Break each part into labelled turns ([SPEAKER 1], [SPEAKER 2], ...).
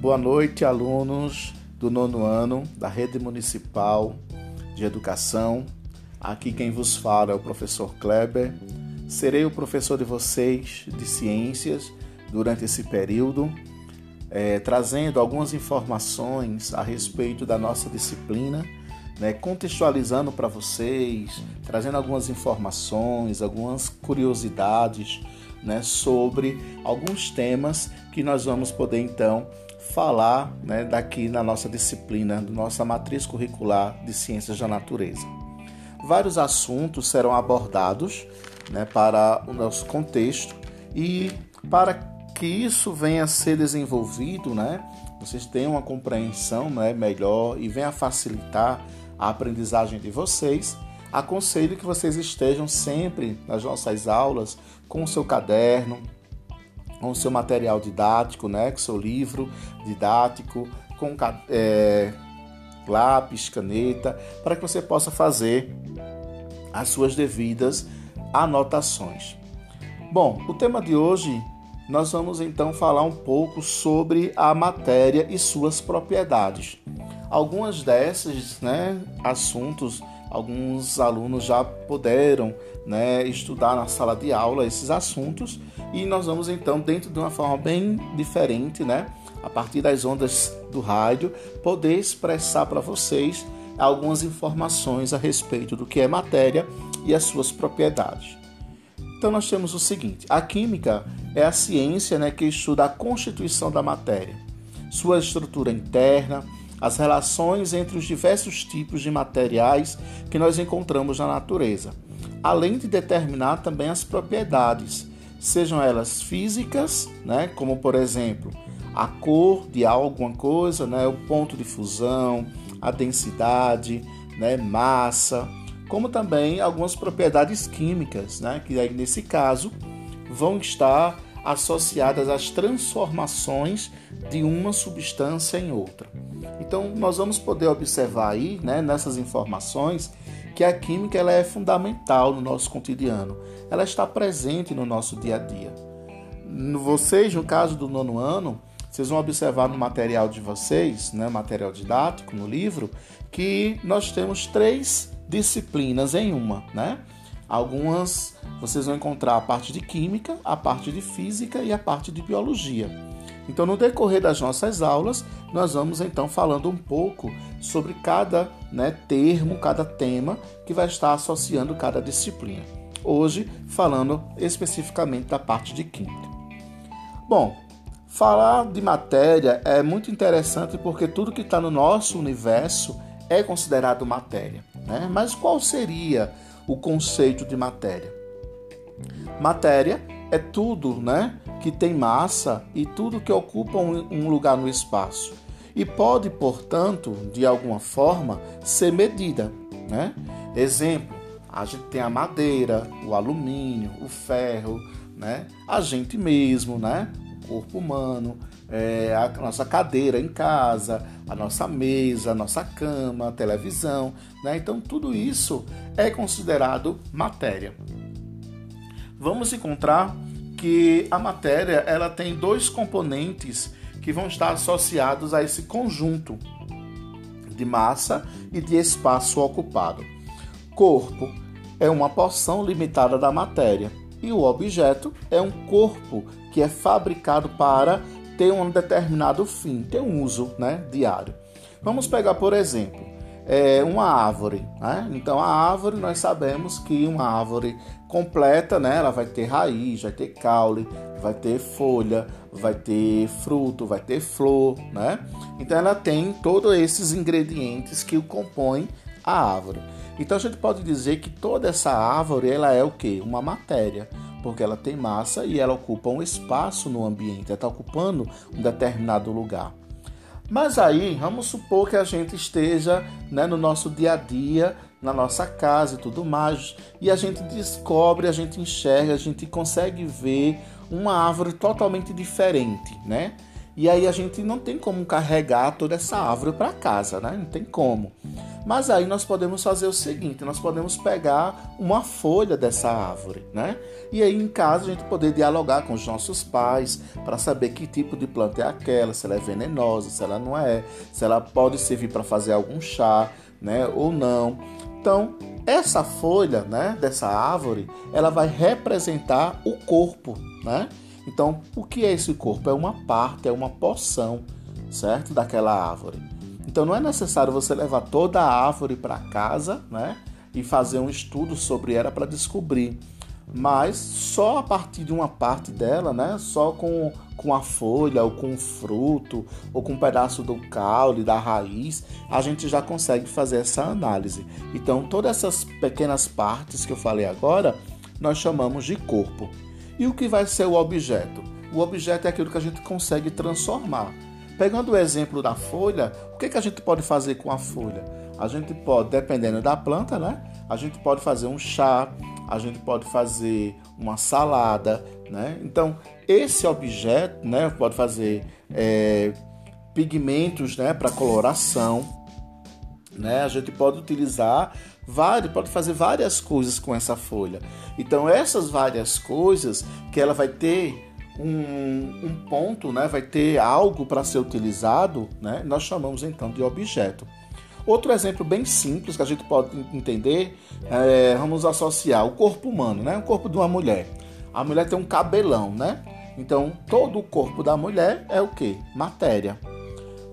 [SPEAKER 1] Boa noite, alunos do nono ano da Rede Municipal de Educação. Aqui quem vos fala é o professor Kleber. Serei o professor de vocês de ciências durante esse período, é, trazendo algumas informações a respeito da nossa disciplina, né, contextualizando para vocês, trazendo algumas informações, algumas curiosidades né, sobre alguns temas que nós vamos poder então falar né, daqui na nossa disciplina, nossa matriz curricular de Ciências da Natureza. Vários assuntos serão abordados né, para o nosso contexto e para que isso venha a ser desenvolvido, né, vocês tenham uma compreensão né, melhor e venha facilitar a aprendizagem de vocês, aconselho que vocês estejam sempre nas nossas aulas com o seu caderno, com o seu material didático, né, com o seu livro didático, com é, lápis, caneta, para que você possa fazer as suas devidas anotações. Bom, o tema de hoje nós vamos então falar um pouco sobre a matéria e suas propriedades. Algumas desses né, assuntos, alguns alunos já puderam né, estudar na sala de aula esses assuntos e nós vamos então, dentro de uma forma bem diferente, né? A partir das ondas do rádio, poder expressar para vocês algumas informações a respeito do que é matéria e as suas propriedades. Então nós temos o seguinte: a química é a ciência né, que estuda a constituição da matéria, sua estrutura interna, as relações entre os diversos tipos de materiais que nós encontramos na natureza, além de determinar também as propriedades, sejam elas físicas, né, como por exemplo a cor de alguma coisa, né, o ponto de fusão, a densidade, né, massa, como também algumas propriedades químicas, né, que aí nesse caso vão estar associadas às transformações de uma substância em outra. Então nós vamos poder observar aí, né, nessas informações, que a química ela é fundamental no nosso cotidiano ela está presente no nosso dia a dia. Vocês, no caso do nono ano, vocês vão observar no material de vocês, né, material didático, no livro, que nós temos três disciplinas em uma, né? Algumas vocês vão encontrar a parte de química, a parte de física e a parte de biologia. Então, no decorrer das nossas aulas, nós vamos então falando um pouco sobre cada né, termo, cada tema que vai estar associando cada disciplina hoje falando especificamente da parte de química. Bom, falar de matéria é muito interessante porque tudo que está no nosso universo é considerado matéria. Né? Mas qual seria o conceito de matéria? Matéria é tudo né, que tem massa e tudo que ocupa um lugar no espaço e pode, portanto, de alguma forma, ser medida. Né? Exemplo, a gente tem a madeira, o alumínio, o ferro, né? A gente mesmo, né? Corpo humano, é, a nossa cadeira em casa, a nossa mesa, a nossa cama, a televisão, né? Então tudo isso é considerado matéria. Vamos encontrar que a matéria ela tem dois componentes que vão estar associados a esse conjunto de massa e de espaço ocupado corpo é uma porção limitada da matéria e o objeto é um corpo que é fabricado para ter um determinado fim, ter um uso né, diário. Vamos pegar, por exemplo, é uma árvore. Né? Então, a árvore, nós sabemos que uma árvore completa, né, ela vai ter raiz, vai ter caule, vai ter folha, vai ter fruto, vai ter flor. Né? Então, ela tem todos esses ingredientes que o compõem a árvore. Então a gente pode dizer que toda essa árvore ela é o que? Uma matéria, porque ela tem massa e ela ocupa um espaço no ambiente, ela está ocupando um determinado lugar. Mas aí, vamos supor que a gente esteja né, no nosso dia a dia, na nossa casa e tudo mais, e a gente descobre, a gente enxerga, a gente consegue ver uma árvore totalmente diferente, né? E aí a gente não tem como carregar toda essa árvore para casa, né? Não tem como. Mas aí nós podemos fazer o seguinte: nós podemos pegar uma folha dessa árvore, né? E aí em casa a gente poder dialogar com os nossos pais para saber que tipo de planta é aquela, se ela é venenosa, se ela não é, se ela pode servir para fazer algum chá, né? Ou não. Então, essa folha, né, dessa árvore, ela vai representar o corpo, né? Então, o que é esse corpo? É uma parte, é uma porção, certo? Daquela árvore. Então, não é necessário você levar toda a árvore para casa, né? E fazer um estudo sobre ela para descobrir. Mas só a partir de uma parte dela, né? Só com, com a folha, ou com o fruto, ou com um pedaço do caule, da raiz, a gente já consegue fazer essa análise. Então, todas essas pequenas partes que eu falei agora, nós chamamos de corpo. E o que vai ser o objeto? O objeto é aquilo que a gente consegue transformar. Pegando o exemplo da folha, o que, que a gente pode fazer com a folha? A gente pode, dependendo da planta, né? A gente pode fazer um chá, a gente pode fazer uma salada, né? Então, esse objeto, né? Pode fazer é, pigmentos, né? Para coloração, né? A gente pode utilizar pode fazer várias coisas com essa folha. Então essas várias coisas que ela vai ter um, um ponto, né, vai ter algo para ser utilizado, né, nós chamamos então de objeto. Outro exemplo bem simples que a gente pode entender, é, vamos associar o corpo humano, né, o corpo de uma mulher. A mulher tem um cabelão, né? Então todo o corpo da mulher é o que? Matéria.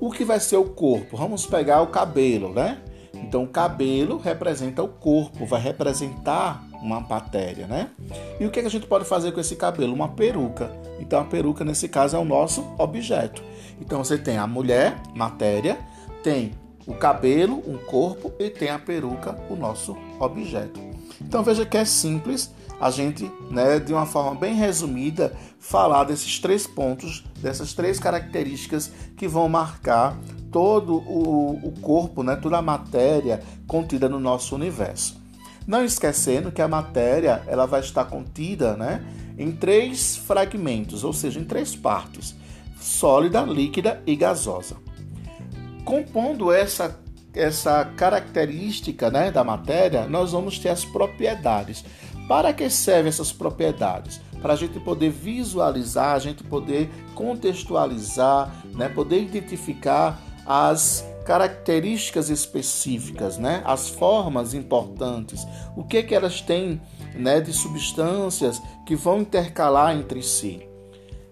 [SPEAKER 1] O que vai ser o corpo? Vamos pegar o cabelo, né? Então, o cabelo representa o corpo, vai representar uma matéria, né? E o que, a gente pode fazer com esse cabelo? Uma peruca. Então, a peruca, nesse caso, é o nosso objeto. Então, você tem a mulher, matéria, tem o cabelo, um corpo, e tem a peruca, o nosso objeto. Então, veja que é simples a gente, né, de uma forma bem resumida, falar desses três pontos, dessas três características que vão marcar todo o, o corpo, né, toda a matéria contida no nosso universo. Não esquecendo que a matéria ela vai estar contida né, em três fragmentos, ou seja, em três partes: sólida, líquida e gasosa. Compondo essa, essa característica né, da matéria, nós vamos ter as propriedades. Para que servem essas propriedades? Para a gente poder visualizar, a gente poder contextualizar, né, poder identificar as características específicas, né? as formas importantes, o que, que elas têm né, de substâncias que vão intercalar entre si.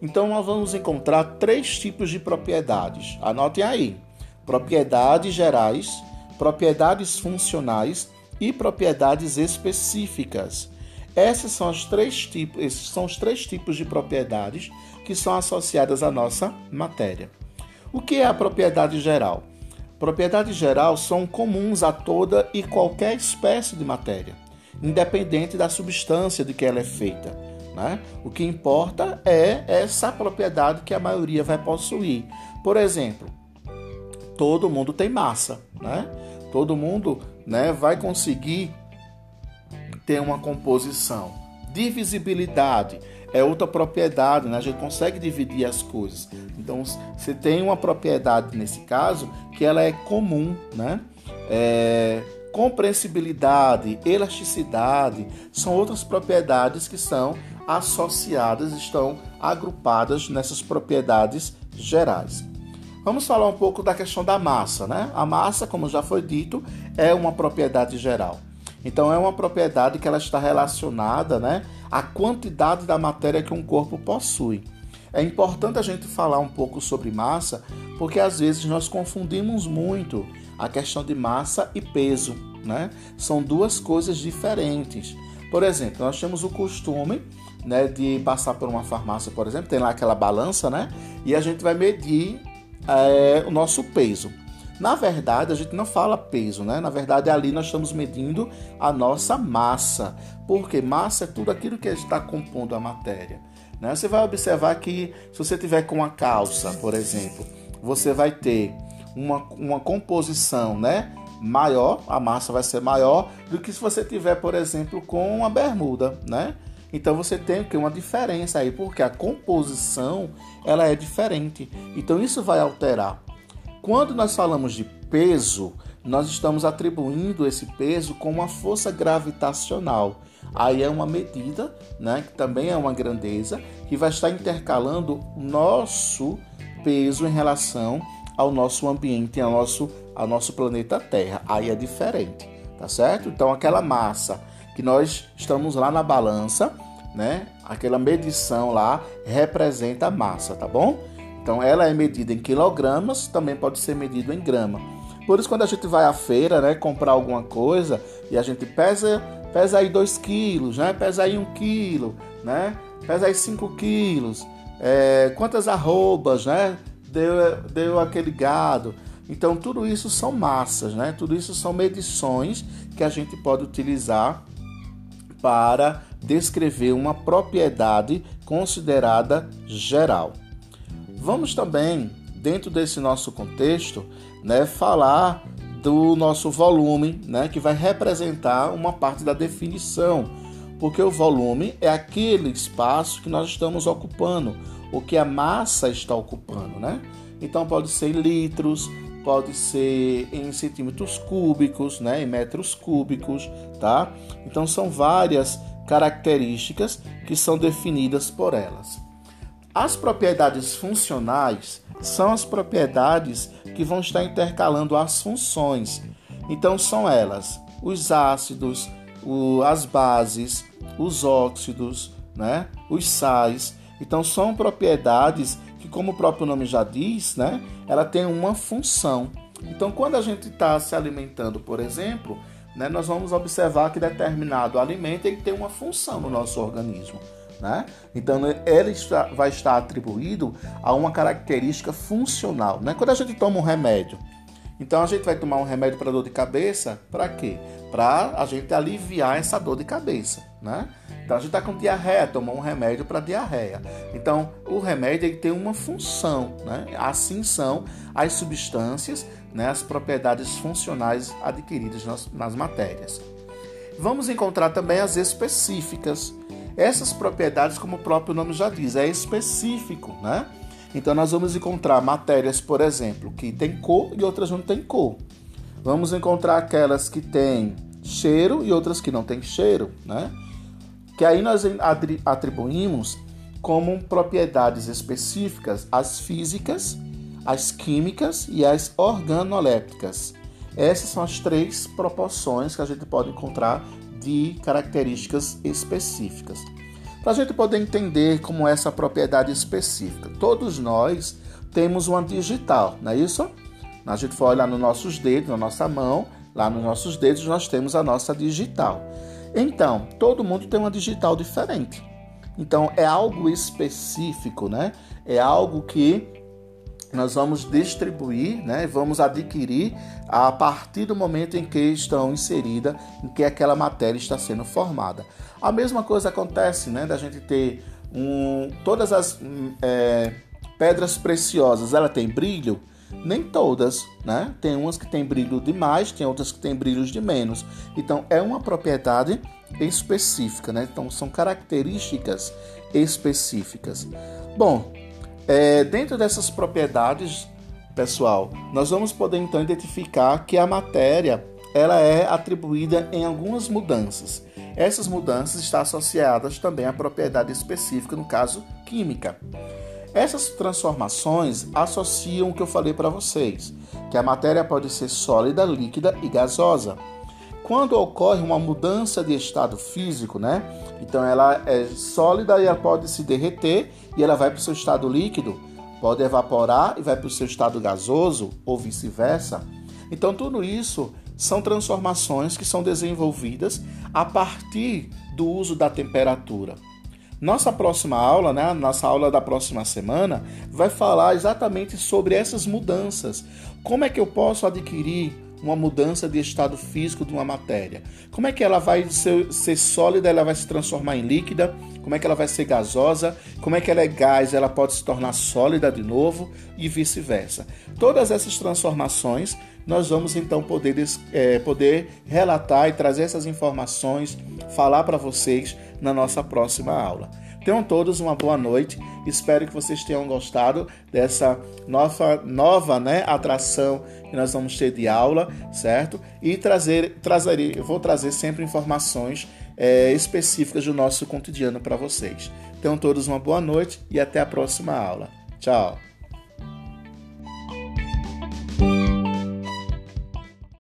[SPEAKER 1] Então, nós vamos encontrar três tipos de propriedades. Anotem aí: propriedades gerais, propriedades funcionais e propriedades específicas. Esses são, os três tipos, esses são os três tipos de propriedades que são associadas à nossa matéria. O que é a propriedade geral? Propriedades gerais são comuns a toda e qualquer espécie de matéria, independente da substância de que ela é feita. Né? O que importa é essa propriedade que a maioria vai possuir. Por exemplo, todo mundo tem massa, né? Todo mundo né, vai conseguir ter uma composição. Divisibilidade é outra propriedade, né? a gente consegue dividir as coisas. Então, você tem uma propriedade nesse caso que ela é comum, né? É, compreensibilidade, elasticidade são outras propriedades que são associadas, estão agrupadas nessas propriedades gerais. Vamos falar um pouco da questão da massa, né? A massa, como já foi dito, é uma propriedade geral. Então é uma propriedade que ela está relacionada, né, à quantidade da matéria que um corpo possui. É importante a gente falar um pouco sobre massa, porque às vezes nós confundimos muito a questão de massa e peso, né? São duas coisas diferentes. Por exemplo, nós temos o costume né, de passar por uma farmácia, por exemplo, tem lá aquela balança, né? E a gente vai medir é, o nosso peso. Na verdade, a gente não fala peso, né? Na verdade, ali nós estamos medindo a nossa massa, porque massa é tudo aquilo que está compondo a matéria. Né? Você vai observar que se você tiver com uma calça, por exemplo, você vai ter uma, uma composição, né? Maior, a massa vai ser maior do que se você tiver, por exemplo, com uma bermuda, né? Então você tem que uma diferença aí, porque a composição ela é diferente. Então isso vai alterar. Quando nós falamos de peso, nós estamos atribuindo esse peso com uma força gravitacional. Aí é uma medida, né, que também é uma grandeza, que vai estar intercalando nosso peso em relação ao nosso ambiente, ao nosso, ao nosso planeta Terra. Aí é diferente, tá certo? Então aquela massa que nós estamos lá na balança, né? Aquela medição lá representa a massa, tá bom? Então ela é medida em quilogramas, também pode ser medido em grama. Por isso quando a gente vai à feira, né, comprar alguma coisa e a gente pesa, pesa aí 2 quilos, né? Pesa aí 1 um quilo, né? Pesa aí 5 quilos. É, quantas arrobas, né? Deu, deu aquele gado. Então tudo isso são massas, né? Tudo isso são medições que a gente pode utilizar para descrever uma propriedade considerada geral. Vamos também, dentro desse nosso contexto, né, falar do nosso volume, né, que vai representar uma parte da definição, porque o volume é aquele espaço que nós estamos ocupando, o que a massa está ocupando, né? Então pode ser em litros, pode ser em centímetros cúbicos, né, em metros cúbicos, tá? Então são várias características que são definidas por elas. As propriedades funcionais são as propriedades que vão estar intercalando as funções. Então são elas os ácidos, as bases, os óxidos, né, os sais. Então são propriedades que, como o próprio nome já diz, né, ela tem uma função. Então quando a gente está se alimentando, por exemplo, né, nós vamos observar que determinado alimento ele tem uma função no nosso organismo. Né? Então ele está, vai estar atribuído a uma característica funcional. Né? Quando a gente toma um remédio, então a gente vai tomar um remédio para dor de cabeça, para quê? Para a gente aliviar essa dor de cabeça, né? Então a gente está com diarreia, tomou um remédio para diarreia. Então o remédio ele tem uma função, né? Assim são as substâncias né, as propriedades funcionais adquiridas nas, nas matérias. Vamos encontrar também as específicas. Essas propriedades, como o próprio nome já diz, é específico, né? Então nós vamos encontrar matérias, por exemplo, que têm cor e outras não têm cor. Vamos encontrar aquelas que têm cheiro e outras que não têm cheiro, né? Que aí nós atribuímos como propriedades específicas as físicas as químicas e as organolépticas. Essas são as três proporções que a gente pode encontrar de características específicas. Para a gente poder entender como é essa propriedade específica, todos nós temos uma digital, não é isso? A gente for olhar nos nossos dedos, na nossa mão, lá nos nossos dedos nós temos a nossa digital. Então, todo mundo tem uma digital diferente. Então, é algo específico, né? É algo que nós vamos distribuir, né, vamos adquirir a partir do momento em que estão inserida, em que aquela matéria está sendo formada. A mesma coisa acontece, né, da gente ter um, todas as é, pedras preciosas, ela tem brilho? Nem todas, né? Tem umas que tem brilho demais, tem outras que tem brilhos de menos. Então é uma propriedade específica, né? Então são características específicas. Bom, é, dentro dessas propriedades, pessoal, nós vamos poder então identificar que a matéria ela é atribuída em algumas mudanças. Essas mudanças estão associadas também à propriedade específica, no caso química. Essas transformações associam o que eu falei para vocês, que a matéria pode ser sólida, líquida e gasosa. Quando ocorre uma mudança de estado físico, né? Então ela é sólida e ela pode se derreter e ela vai para o seu estado líquido, pode evaporar e vai para o seu estado gasoso ou vice-versa. Então tudo isso são transformações que são desenvolvidas a partir do uso da temperatura. Nossa próxima aula, né, nossa aula da próxima semana, vai falar exatamente sobre essas mudanças. Como é que eu posso adquirir uma mudança de estado físico de uma matéria. Como é que ela vai ser, ser sólida, ela vai se transformar em líquida? Como é que ela vai ser gasosa? Como é que ela é gás, ela pode se tornar sólida de novo e vice-versa. Todas essas transformações nós vamos então poder, é, poder relatar e trazer essas informações, falar para vocês na nossa próxima aula. Tenham todos uma boa noite. Espero que vocês tenham gostado dessa nova, nova né, atração que nós vamos ter de aula, certo? E trazer, trazer, eu vou trazer sempre informações é, específicas do nosso cotidiano para vocês. Tenham todos uma boa noite e até a próxima aula. Tchau!